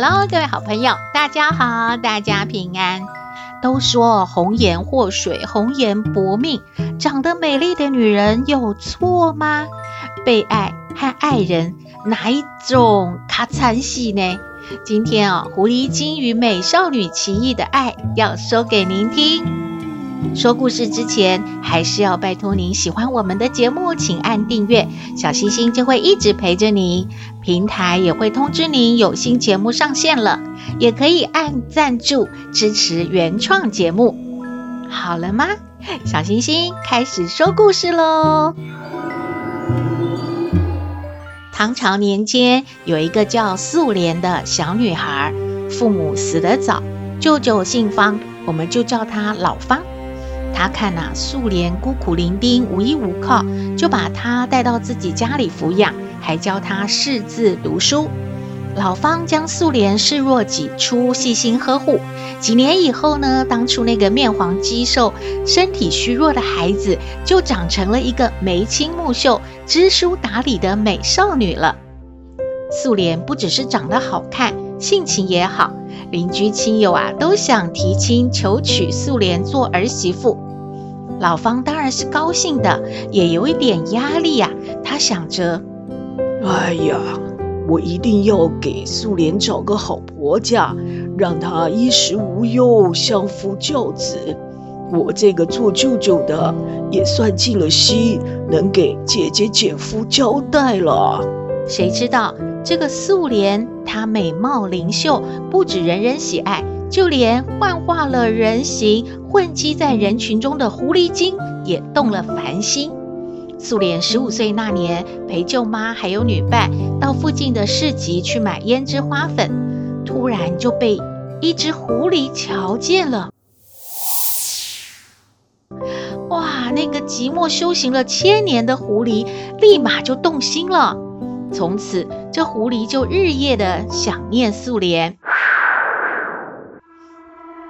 Hello，各位好朋友，大家好，大家平安。都说红颜祸水，红颜薄命，长得美丽的女人有错吗？被爱和爱人哪一种卡惨死呢？今天啊，狐狸精与美少女奇异的爱要说给您听。说故事之前，还是要拜托您喜欢我们的节目，请按订阅，小星星就会一直陪着你。平台也会通知您有新节目上线了，也可以按赞助支持原创节目。好了吗？小星星开始说故事喽。唐朝年间，有一个叫素莲的小女孩，父母死得早，舅舅姓方，我们就叫她老方。他看呐、啊，素莲孤苦伶仃，无依无靠，就把她带到自己家里抚养，还教她识字读书。老方将素莲视若己出，细心呵护。几年以后呢，当初那个面黄肌瘦、身体虚弱的孩子，就长成了一个眉清目秀、知书达理的美少女了。素莲不只是长得好看，性情也好。邻居亲友啊，都想提亲求娶素莲做儿媳妇。老方当然是高兴的，也有一点压力呀、啊。他想着：“哎呀，我一定要给素莲找个好婆家，让她衣食无忧，相夫教子。我这个做舅舅的也算尽了心，能给姐姐姐夫交代了。”谁知道？这个素莲，她美貌灵秀，不止人人喜爱，就连幻化了人形、混迹在人群中的狐狸精也动了凡心。素莲十五岁那年，陪舅妈还有女伴到附近的市集去买胭脂花粉，突然就被一只狐狸瞧见了。哇，那个寂寞修行了千年的狐狸，立马就动心了。从此，这狐狸就日夜的想念素莲。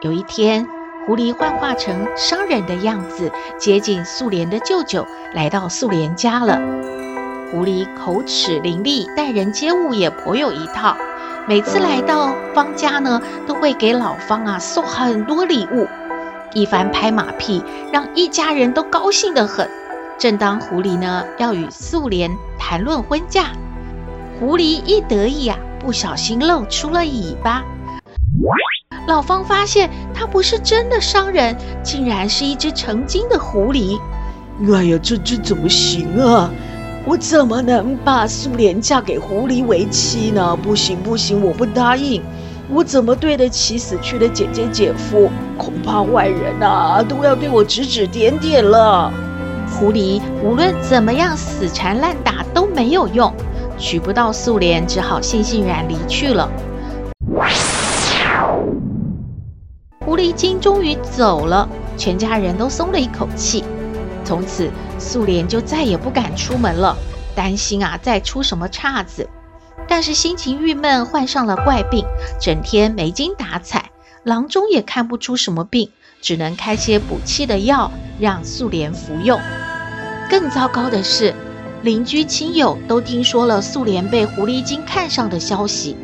有一天，狐狸幻化成商人的样子，接近素莲的舅舅，来到素莲家了。狐狸口齿伶俐，待人接物也颇有一套。每次来到方家呢，都会给老方啊送很多礼物，一番拍马屁，让一家人都高兴得很。正当狐狸呢要与素莲谈论婚嫁。狐狸一得意啊，不小心露出了尾巴。老方发现他不是真的商人，竟然是一只成精的狐狸。哎呀，这这怎么行啊？我怎么能把素莲嫁给狐狸为妻呢？不行不行，我不答应。我怎么对得起死去的姐姐姐夫？恐怕外人啊都要对我指指点点了。狐狸无论怎么样死缠烂打都没有用。娶不到素莲，只好悻悻然离去了。狐狸精终于走了，全家人都松了一口气。从此，素莲就再也不敢出门了，担心啊再出什么岔子。但是心情郁闷，患上了怪病，整天没精打采。郎中也看不出什么病，只能开些补气的药让素莲服用。更糟糕的是，邻居亲友都听说了素莲被狐狸精看上的消息，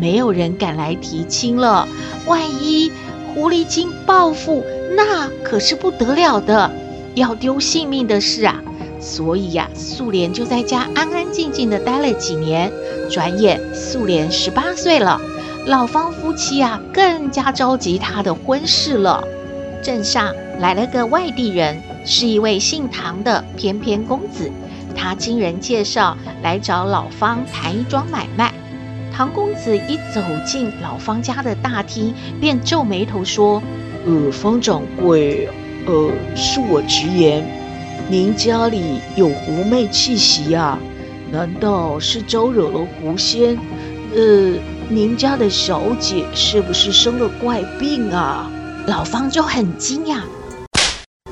没有人敢来提亲了。万一狐狸精报复，那可是不得了的，要丢性命的事啊！所以呀、啊，素莲就在家安安静静的待了几年。转眼素莲十八岁了，老方夫妻啊更加着急她的婚事了。镇上来了个外地人，是一位姓唐的翩翩公子。他经人介绍来找老方谈一桩买卖。唐公子一走进老方家的大厅，便皱眉头说：“呃，方掌柜，呃，恕我直言，您家里有狐媚气息啊？难道是招惹了狐仙？呃，您家的小姐是不是生了怪病啊？老方就很惊讶。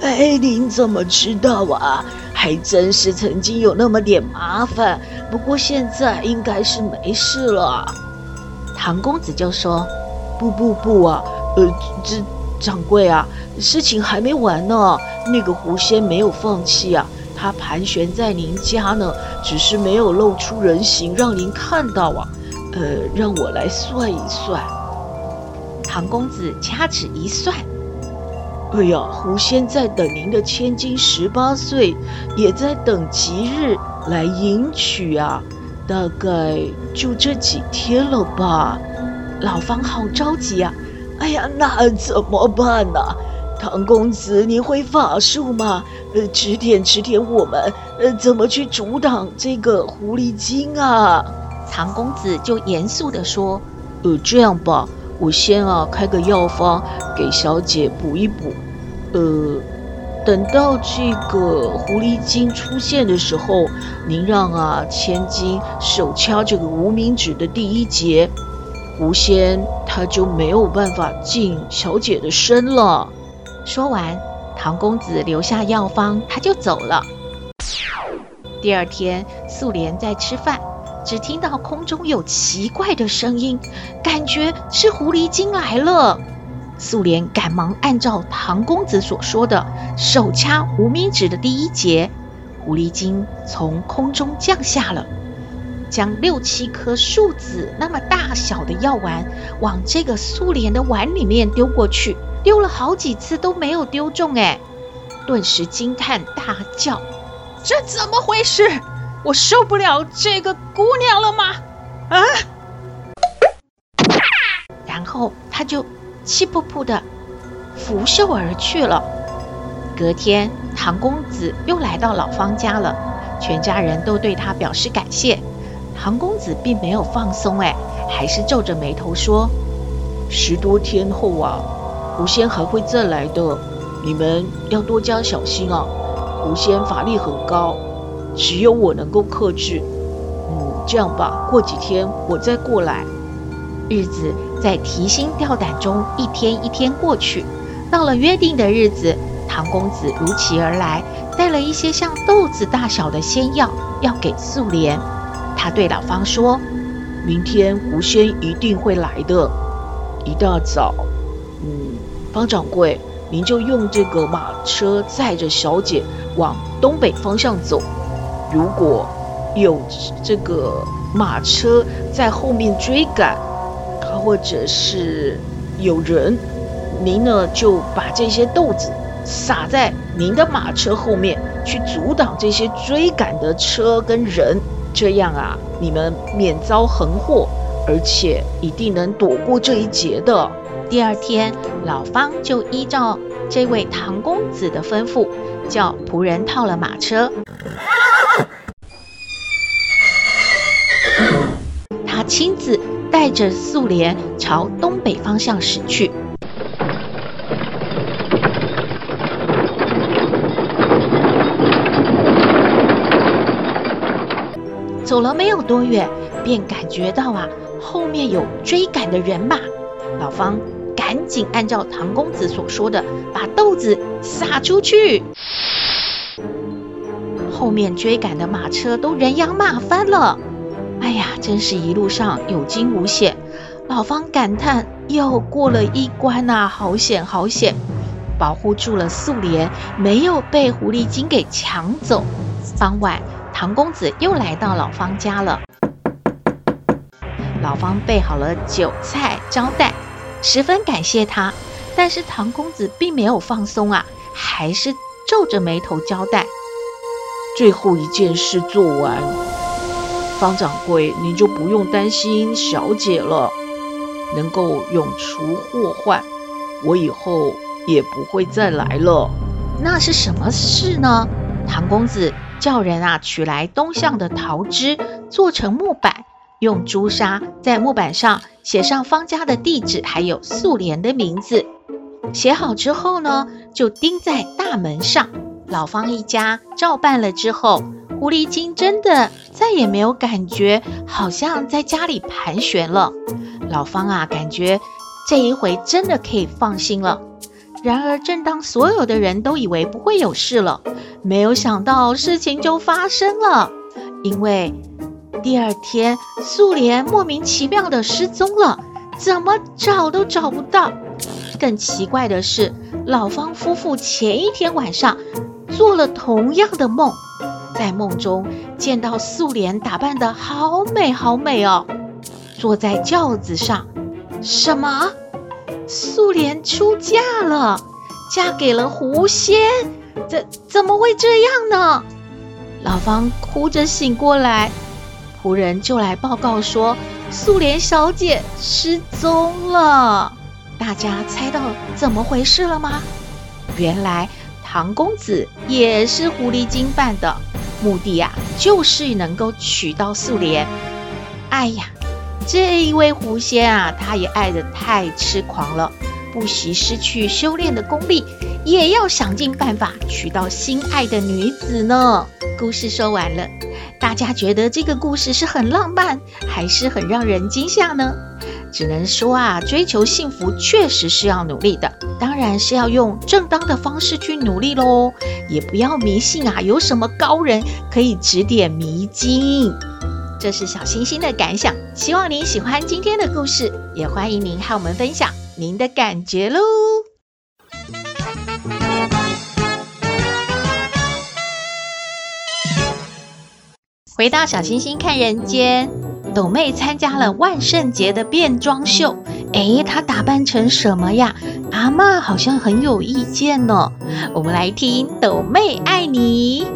哎，您怎么知道啊？还真是曾经有那么点麻烦，不过现在应该是没事了。唐公子就说：“不不不啊，呃，这掌柜啊，事情还没完呢。那个狐仙没有放弃啊，他盘旋在您家呢，只是没有露出人形让您看到啊。呃，让我来算一算。”唐公子掐指一算。哎呀，狐仙在等您的千金十八岁，也在等吉日来迎娶啊，大概就这几天了吧。老方好着急啊！哎呀，那怎么办呢？唐公子，你会法术吗？呃，指点指点我们，呃，怎么去阻挡这个狐狸精啊？唐公子就严肃地说：“呃，这样吧。”我先啊，开个药方给小姐补一补。呃，等到这个狐狸精出现的时候，您让啊千金手掐这个无名指的第一节，狐仙他就没有办法进小姐的身了。说完，唐公子留下药方，他就走了。第二天，素莲在吃饭。只听到空中有奇怪的声音，感觉是狐狸精来了。素莲赶忙按照唐公子所说的，手掐无名指的第一节，狐狸精从空中降下了，将六七颗树籽那么大小的药丸往这个素莲的碗里面丢过去，丢了好几次都没有丢中，哎，顿时惊叹大叫：“这怎么回事？”我受不了这个姑娘了吗？啊！然后他就气噗噗的拂袖而去了。隔天，唐公子又来到老方家了，全家人都对他表示感谢。唐公子并没有放松，哎，还是皱着眉头说：“十多天后啊，狐仙还会再来的，你们要多加小心啊！狐仙法力很高。”只有我能够克制。嗯，这样吧，过几天我再过来。日子在提心吊胆中一天一天过去，到了约定的日子，唐公子如期而来，带了一些像豆子大小的仙药要给素莲。他对老方说：“明天狐仙一定会来的，一大早，嗯，方掌柜，您就用这个马车载着小姐往东北方向走。”如果有这个马车在后面追赶，或者是有人，您呢就把这些豆子撒在您的马车后面，去阻挡这些追赶的车跟人，这样啊，你们免遭横祸，而且一定能躲过这一劫的。第二天，老方就依照这位唐公子的吩咐，叫仆人套了马车。亲自带着素莲朝东北方向驶去。走了没有多远，便感觉到啊，后面有追赶的人马。老方赶紧按照唐公子所说的，把豆子撒出去。后面追赶的马车都人仰马翻了。呀，真是一路上有惊无险。老方感叹：又过了一关呐、啊，好险好险！保护住了素莲，没有被狐狸精给抢走。傍晚，唐公子又来到老方家了。老方备好了酒菜招待，十分感谢他。但是唐公子并没有放松啊，还是皱着眉头交代：最后一件事做完。方掌柜，您就不用担心小姐了，能够永除祸患，我以后也不会再来了。那是什么事呢？唐公子叫人啊取来东巷的桃枝，做成木板，用朱砂在木板上写上方家的地址，还有素莲的名字。写好之后呢，就钉在大门上。老方一家照办了之后。狐狸精真的再也没有感觉，好像在家里盘旋了。老方啊，感觉这一回真的可以放心了。然而，正当所有的人都以为不会有事了，没有想到事情就发生了。因为第二天，素莲莫名其妙的失踪了，怎么找都找不到。更奇怪的是，老方夫妇前一天晚上做了同样的梦，在梦中见到素莲打扮得好美好美哦，坐在轿子上。什么？素莲出嫁了，嫁给了狐仙？怎怎么会这样呢？老方哭着醒过来，仆人就来报告说，素莲小姐失踪了。大家猜到怎么回事了吗？原来唐公子也是狐狸精扮的，目的啊就是能够娶到素莲。哎呀，这一位狐仙啊，他也爱得太痴狂了，不惜失去修炼的功力，也要想尽办法娶到心爱的女子呢。故事说完了，大家觉得这个故事是很浪漫，还是很让人惊吓呢？只能说啊，追求幸福确实是要努力的，当然是要用正当的方式去努力喽，也不要迷信啊，有什么高人可以指点迷津。这是小星星的感想，希望您喜欢今天的故事，也欢迎您和我们分享您的感觉喽。回到小星星看人间。斗妹参加了万圣节的变装秀，诶，她打扮成什么呀？阿嬷好像很有意见呢。我们来听斗妹爱你。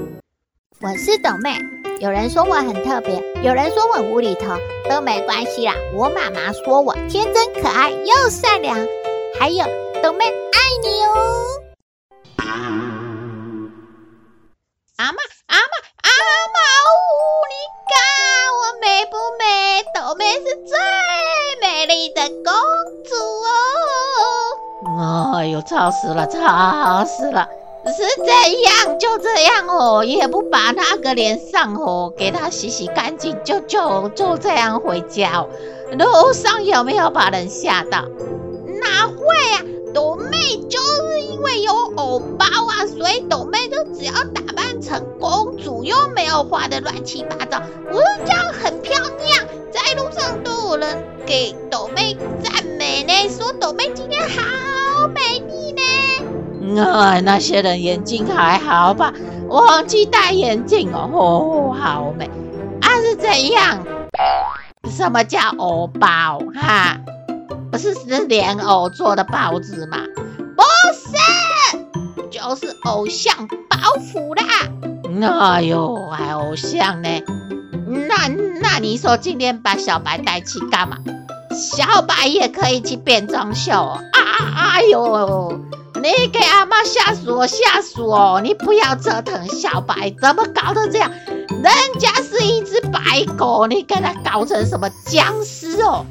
我是斗妹，有人说我很特别，有人说我无厘头，都没关系啦。我妈妈说我天真可爱又善良，还有斗妹爱你哦。阿妈，阿嬷，阿嬷，你看我美不美？豆妹是最美丽的公主哦！哎呦，吵死了，吵死了！是这样，就这样哦，也不把那个脸上哦给它洗洗干净，就就就这样回家哦。路上有没有把人吓到？哪会啊！斗妹就是因为有偶包啊，所以斗妹就只要打扮成公主，又没有画的乱七八糟，我就这样很漂亮。在路上都有人给斗妹赞美呢，说斗妹今天好美丽呢。啊、那些人眼睛还好吧？忘记戴眼镜哦，哦，好美。啊，是怎样？什么叫偶包？哈，不是是莲藕做的包子吗？不是，就是偶像包袱啦。哎呦，还偶像呢？那那你说今天把小白带去干嘛？小白也可以去变装秀哦。啊！哎呦，你给阿妈吓死我，吓死我！你不要折腾小白，怎么搞得这样？人家是一只白狗，你给它搞成什么僵尸哦？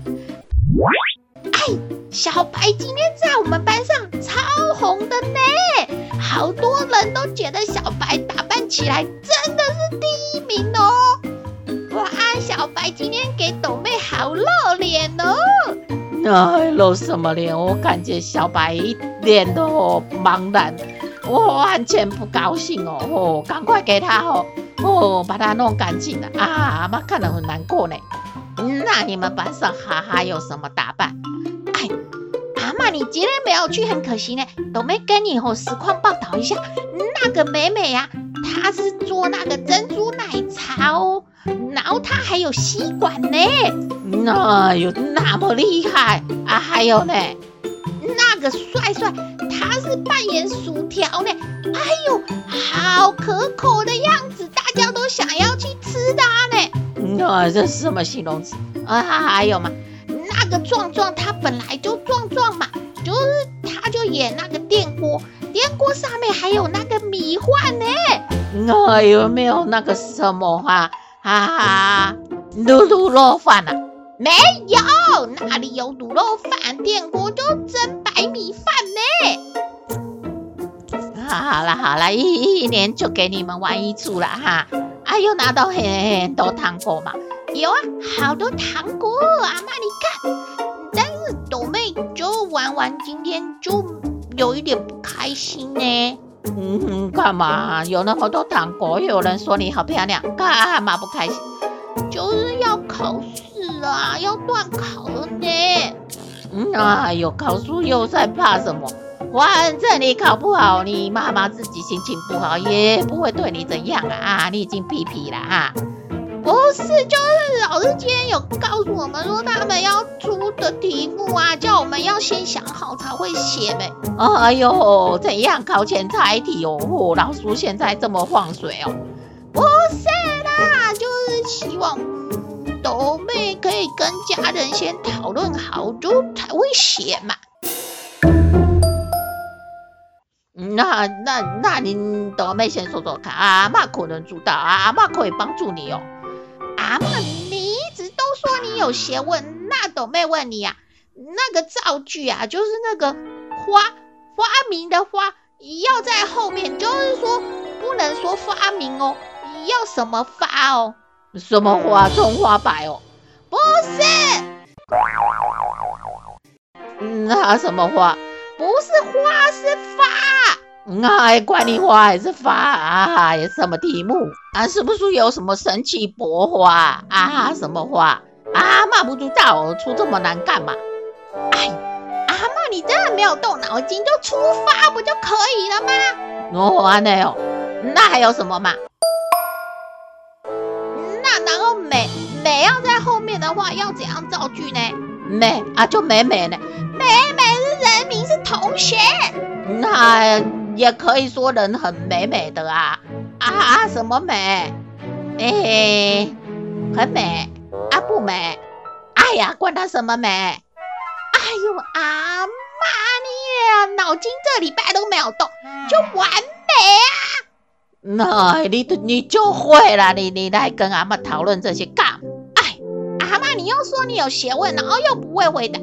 小白今天在我们班上超红的呢，好多人都觉得小白打扮起来真的是第一名哦。哇，小白今天给斗妹好露脸哦！哎，露什么脸？我感觉小白一脸都茫然，我完全不高兴哦！哦，赶快给他哦哦，把他弄干净了啊！阿妈看了很难过呢。那你们班上还还有什么打扮？你今天没有去很可惜呢。斗妹跟你哦实况报道一下，那个美美呀、啊。她是做那个珍珠奶茶哦，然后她还有吸管呢，那有那么厉害啊？还有呢，那个帅帅他是扮演薯条呢，哎呦，好可口的样子，大家都想要去吃它呢。那这是什么形容词啊？还有吗？那个壮壮他本来就壮壮嘛，就是他就演那个电锅。电锅上面还有那个米饭呢，那有没有那个什么哈哈哈卤卤肉饭啊？没有，哪里有卤肉饭？电锅就蒸白米饭呢。好了好了，一一年就给你们玩一次了哈。啊，又拿到很很多糖果吗？有啊，好多糖果，阿妈你看。但是朵妹就玩完，今天就有一点不开心呢。嗯，干嘛？有那么多糖果，有人说你好漂亮，干嘛不开心？就是要考试啊，要断考了呢。嗯啊，有考试又在怕什么？反正你考不好，你妈妈自己心情不好，也不会对你怎样啊！啊，你已经屁屁了啊！不是，就是老师今天有告诉我们说，他们要出的题目啊，叫我们要先想好才会写呗。哎呦，怎样考前猜题哦？老师现在这么放水哦？不是啦，就是希望斗妹可以跟家人先讨论好，就才会写嘛。那那那您斗妹先说说看，阿嬷可能知道，阿嬷可以帮助你哦。阿嬷，你一直都说你有学问，那斗妹问你啊，那个造句啊，就是那个花发明的花，要在后面，就是说不能说发明哦，要什么发哦？什么花？中华白哦？不是。那什么花？不是花，是发。哎，管你花还是发啊？什么题目啊？是不是有什么神奇博花啊？什么花？阿嬷不知道，出这么难干嘛？哎，阿嬷，你真的没有动脑筋，就出发不就可以了吗？哦，安内哦，那还有什么嘛？那然后美美要在后面的话，要怎样造句呢？美啊，就美美呢。美美是人名，是同学。那也可以说人很美美的啊啊啊！什么美？哎，很美啊？不美？哎呀，管他什么美！哎呦，阿妈你脑筋这礼拜都没有动，就完美啊！那你你就会了，你你来跟阿嬷讨论这些干嘛？阿嬷，你又说你有学问，然后又不会回答。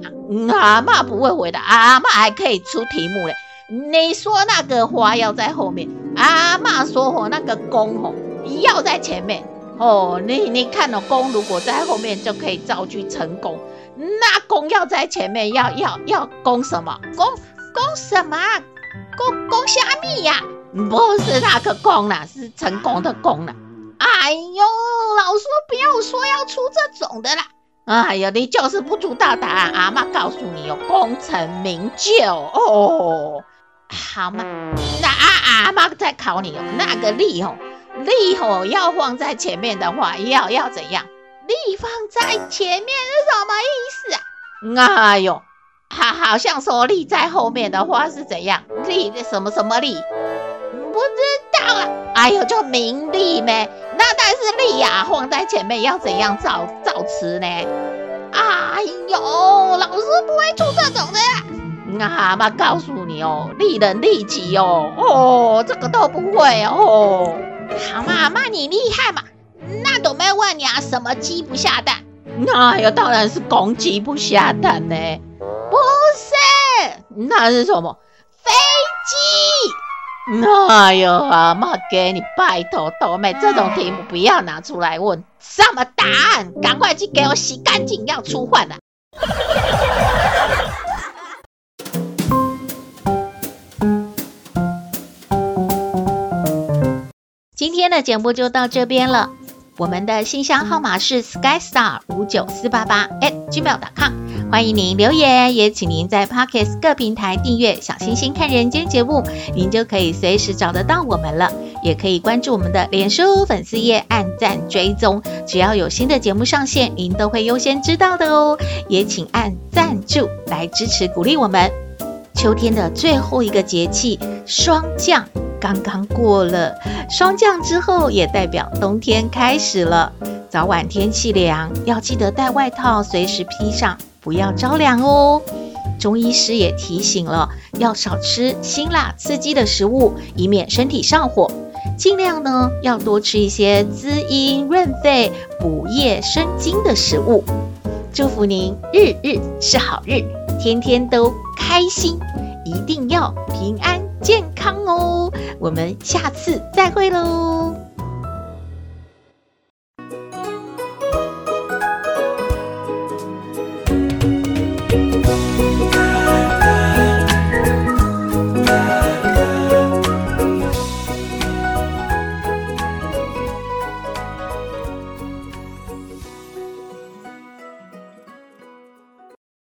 阿嬷不会回答，阿嬷还可以出题目嘞。你说那个花要在后面，阿嬷说哦，那个弓哦要在前面哦。你你看哦，弓如果在后面就可以造句成功，那弓要在前面，要要要弓什么？弓弓什么？弓弓虾米呀？不是那个弓啦，是成功的功啦。哎呦，老师不要说要出这种的啦！哎呀，你就是不知道答案，阿嬷告诉你哦，功成名就哦，好嘛？那阿阿妈在考你哦，那个力哦，力哦要放在前面的话，要要怎样？力放在前面是什么意思啊？哎呦，好，好像说力在后面的话是怎样？力的什么什么力？不知道啊。哎呦，就名利呗。那但是利呀，放在前面要怎样造造词呢？哎呦，老师不会出这种的。阿嬷告诉你哦，利人利己哦，哦，这个都不会哦。好嘛，阿嬷你厉害嘛。那朵妹问你啊，什么鸡不下蛋？那呀，当然是公鸡不下蛋呢。不是，那是什么？飞机。哎呦，阿妈给你拜托，斗妹这种题目不要拿出来问。什么答案？赶快去给我洗干净，要出换了。今天的节目就到这边了。我们的信箱号码是 skystar 五九四八八 @gmail.com，欢迎您留言，也请您在 Podcast 各平台订阅《小星星看人间》节目，您就可以随时找得到我们了。也可以关注我们的脸书粉丝页，按赞追踪，只要有新的节目上线，您都会优先知道的哦。也请按赞助来支持鼓励我们。秋天的最后一个节气霜降。刚刚过了霜降之后，也代表冬天开始了。早晚天气凉，要记得带外套，随时披上，不要着凉哦。中医师也提醒了，要少吃辛辣刺激的食物，以免身体上火。尽量呢，要多吃一些滋阴润肺、补液生津的食物。祝福您日日是好日，天天都开心，一定要平安健康哦。我们下次再会喽。